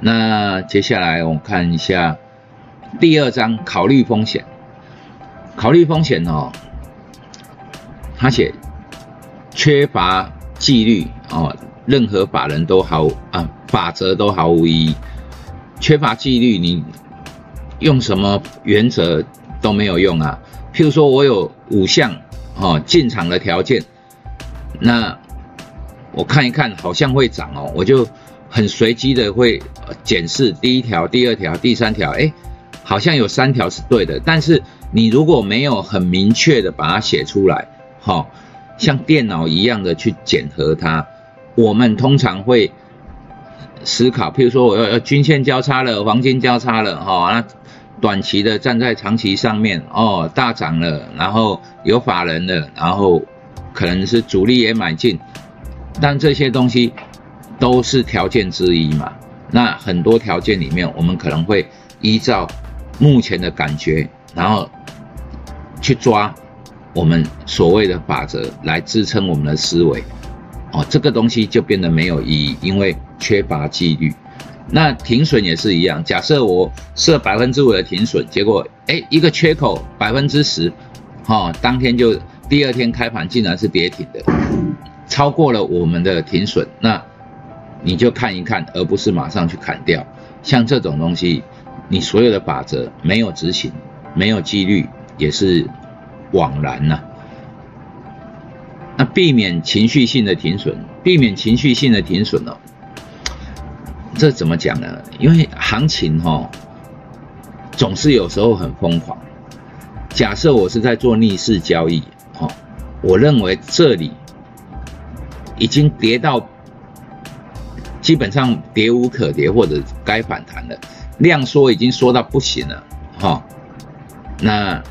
那接下来我们看一下第二章，考虑风险。考虑风险哦，他写缺乏纪律哦，任何法人都毫啊法则都毫无意义。缺乏纪律，你用什么原则都没有用啊。譬如说我有五项哦进场的条件，那我看一看好像会涨哦，我就很随机的会检视第一条、第二条、第三条，哎，好像有三条是对的，但是。你如果没有很明确的把它写出来，好，像电脑一样的去检核它，我们通常会思考，譬如说我要要均线交叉了，黄金交叉了，哈，那短期的站在长期上面，哦，大涨了，然后有法人了，然后可能是主力也买进，但这些东西都是条件之一嘛，那很多条件里面，我们可能会依照目前的感觉，然后。去抓我们所谓的法则来支撑我们的思维，哦，这个东西就变得没有意义，因为缺乏纪律。那停损也是一样，假设我设百分之五的停损，结果哎一个缺口百分之十，哈，当天就第二天开盘竟然是跌停的，超过了我们的停损，那你就看一看，而不是马上去砍掉。像这种东西，你所有的法则没有执行，没有纪律。也是枉然呐。那避免情绪性的停损，避免情绪性的停损哦，这怎么讲呢？因为行情哈，总是有时候很疯狂。假设我是在做逆势交易，哦，我认为这里已经跌到基本上跌无可跌，或者该反弹了，量缩已经缩到不行了，哈，那。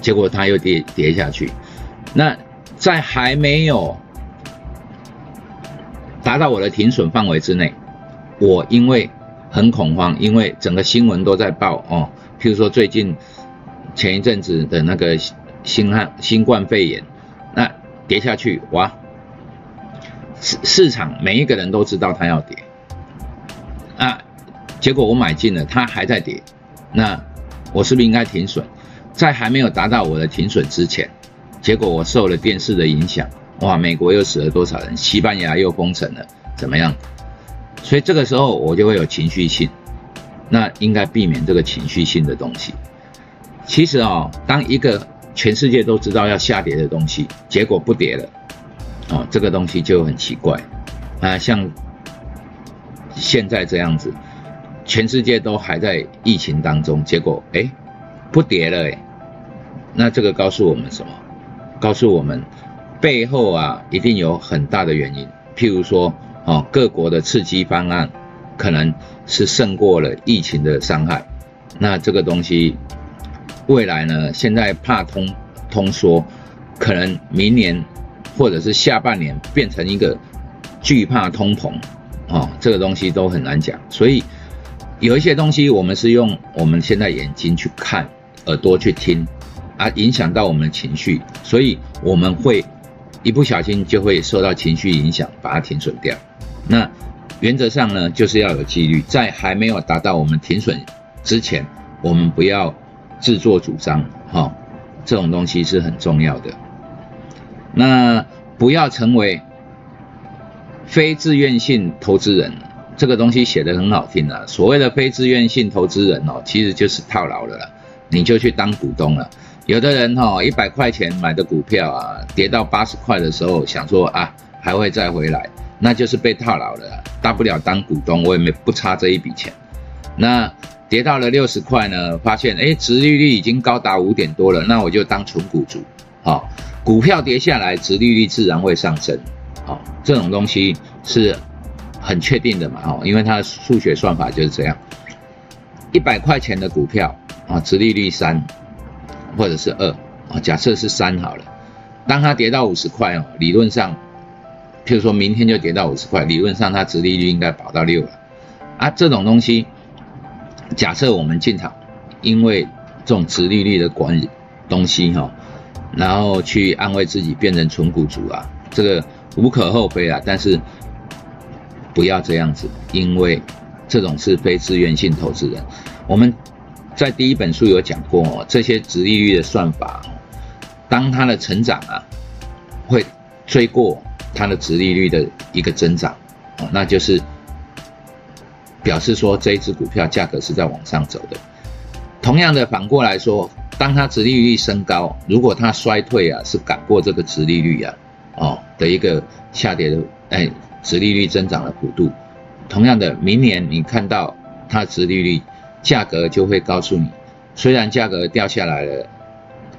结果它又跌跌下去，那在还没有达到我的停损范围之内，我因为很恐慌，因为整个新闻都在报哦，譬如说最近前一阵子的那个新汉新冠肺炎，那跌下去哇，市市场每一个人都知道它要跌，啊，结果我买进了，它还在跌，那我是不是应该停损？在还没有达到我的停损之前，结果我受了电视的影响，哇，美国又死了多少人？西班牙又封城了，怎么样？所以这个时候我就会有情绪性，那应该避免这个情绪性的东西。其实啊，当一个全世界都知道要下跌的东西，结果不跌了，哦，这个东西就很奇怪啊。像现在这样子，全世界都还在疫情当中，结果哎，不跌了哎。那这个告诉我们什么？告诉我们背后啊，一定有很大的原因。譬如说，哦，各国的刺激方案可能是胜过了疫情的伤害。那这个东西未来呢？现在怕通通缩，可能明年或者是下半年变成一个惧怕通膨，哦，这个东西都很难讲。所以有一些东西，我们是用我们现在眼睛去看，耳朵去听。啊，影响到我们的情绪，所以我们会一不小心就会受到情绪影响，把它停损掉。那原则上呢，就是要有纪律，在还没有达到我们停损之前，我们不要自作主张，哈，这种东西是很重要的。那不要成为非自愿性投资人，这个东西写的很好听啊。所谓的非自愿性投资人哦，其实就是套牢了啦，你就去当股东了。有的人哈，一百块钱买的股票啊，跌到八十块的时候，想说啊，还会再回来，那就是被套牢了。大不了当股东，我也没不差这一笔钱。那跌到了六十块呢，发现哎，殖利率已经高达五点多了，那我就当纯股主。好，股票跌下来，殖利率自然会上升。好，这种东西是很确定的嘛？哦，因为它的数学算法就是这样。一百块钱的股票啊，殖利率三。或者是二啊，假设是三好了。当它跌到五十块哦，理论上，譬如说明天就跌到五十块，理论上它殖利率应该保到六了。啊，这种东西，假设我们进场，因为这种殖利率的管理东西哈，然后去安慰自己变成纯股主啊，这个无可厚非啊。但是不要这样子，因为这种是非自愿性投资人。我们在第一本书有讲过，这些直利率的算法，当它的成长啊，会追过它的直利率的一个增长，那就是表示说这一只股票价格是在往上走的。同样的，反过来说，当它值利率升高，如果它衰退啊，是赶过这个值利率啊，哦的一个下跌的，哎，值利率增长的幅度。同样的，明年你看到它殖利率价格就会告诉你，虽然价格掉下来了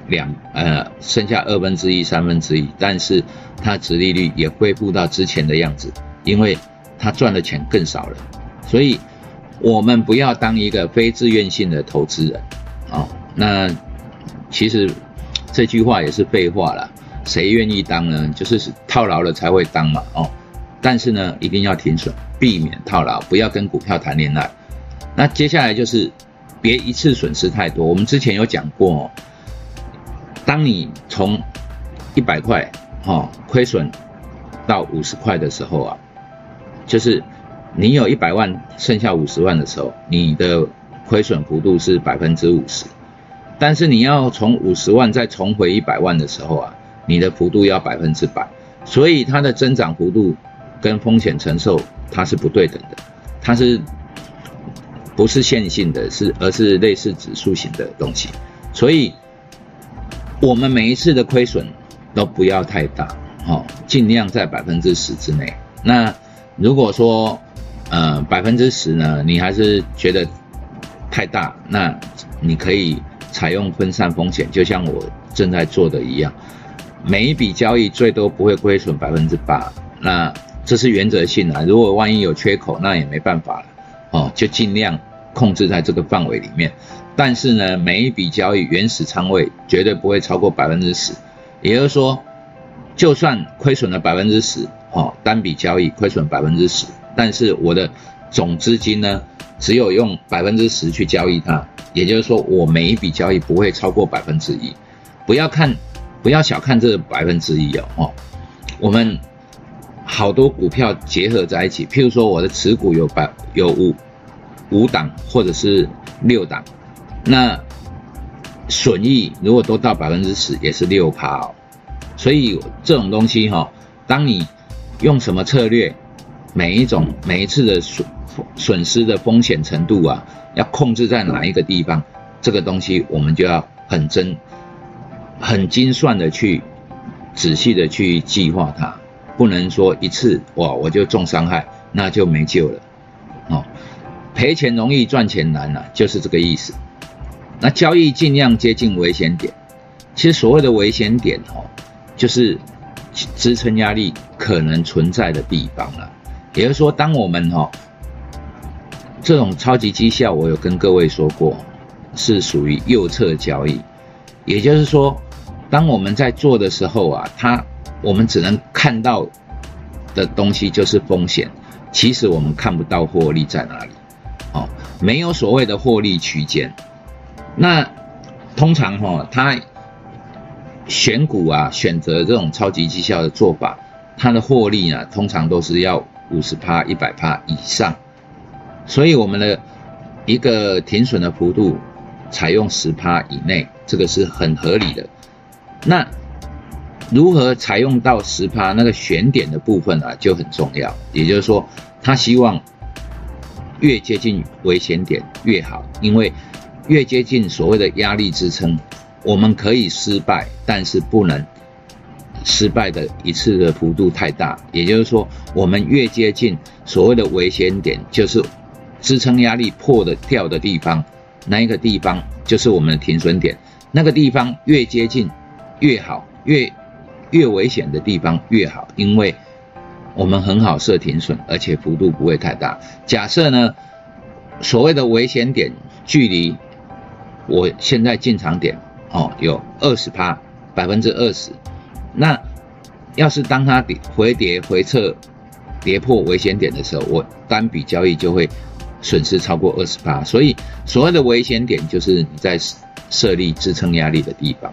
两呃剩下二分之一三分之一，但是它殖利率也恢复到之前的样子，因为它赚的钱更少了。所以，我们不要当一个非自愿性的投资人啊。那其实这句话也是废话了，谁愿意当呢？就是套牢了才会当嘛哦。但是呢，一定要停损。避免套牢，不要跟股票谈恋爱。那接下来就是别一次损失太多。我们之前有讲过，当你从一百块哈亏损到五十块的时候啊，就是你有一百万剩下五十万的时候，你的亏损幅度是百分之五十。但是你要从五十万再重回一百万的时候啊，你的幅度要百分之百。所以它的增长幅度跟风险承受。它是不对等的，它是不是线性的，是而是类似指数型的东西，所以我们每一次的亏损都不要太大，哦，尽量在百分之十之内。那如果说呃百分之十呢，你还是觉得太大，那你可以采用分散风险，就像我正在做的一样，每一笔交易最多不会亏损百分之八，那。这是原则性啊，如果万一有缺口，那也没办法了，哦，就尽量控制在这个范围里面。但是呢，每一笔交易原始仓位绝对不会超过百分之十，也就是说，就算亏损了百分之十，哦，单笔交易亏损百分之十，但是我的总资金呢，只有用百分之十去交易它，也就是说，我每一笔交易不会超过百分之一。不要看，不要小看这百分之一哦，我们。好多股票结合在一起，譬如说我的持股有百有五五档或者是六档，那损益如果都到百分之十，也是六趴哦。所以这种东西哈，当你用什么策略，每一种每一次的损损失的风险程度啊，要控制在哪一个地方，这个东西我们就要很真、很精算的去仔细的去计划它。不能说一次哇我就重伤害，那就没救了哦。赔钱容易赚钱难呐，就是这个意思。那交易尽量接近危险点，其实所谓的危险点哦，就是支撑压力可能存在的地方了。也就是说，当我们哈这种超级绩效，我有跟各位说过，是属于右侧交易。也就是说，当我们在做的时候啊，它。我们只能看到的东西就是风险，其实我们看不到获利在哪里，哦，没有所谓的获利区间。那通常哈，他选股啊，选择这种超级绩效的做法，它的获利啊，通常都是要五十趴、一百趴以上。所以我们的一个停损的幅度，采用十趴以内，这个是很合理的。那如何采用到十趴那个选点的部分啊，就很重要。也就是说，他希望越接近危险点越好，因为越接近所谓的压力支撑，我们可以失败，但是不能失败的一次的幅度太大。也就是说，我们越接近所谓的危险点，就是支撑压力破的掉的地方，那一个地方就是我们的停损点。那个地方越接近越好，越越危险的地方越好，因为我们很好设停损，而且幅度不会太大。假设呢，所谓的危险点距离我现在进场点哦有二十趴，百分之二十，那要是当它跌回跌回撤跌破危险点的时候，我单笔交易就会损失超过二十八。所以所谓的危险点就是你在设立支撑压力的地方。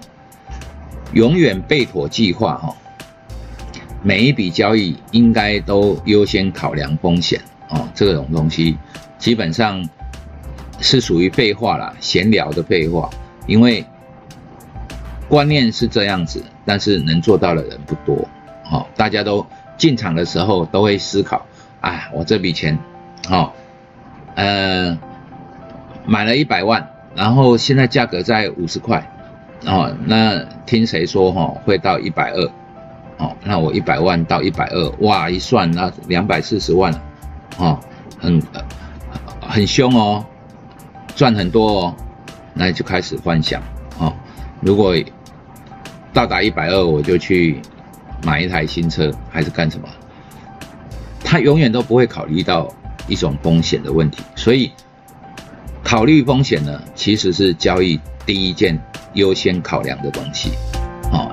永远备妥计划哈，每一笔交易应该都优先考量风险哦，这种东西基本上是属于废话啦，闲聊的废话，因为观念是这样子，但是能做到的人不多。好，大家都进场的时候都会思考，哎，我这笔钱，好，呃，买了一百万，然后现在价格在五十块，哦，那听谁说哈会到一百二，哦，那我一百万到一百二，哇，一算那两百四十万，哦，很很凶哦，赚很多哦，那就开始幻想，哦，如果到达一百二，我就去。买一台新车还是干什么？他永远都不会考虑到一种风险的问题，所以考虑风险呢，其实是交易第一件优先考量的东西，哦。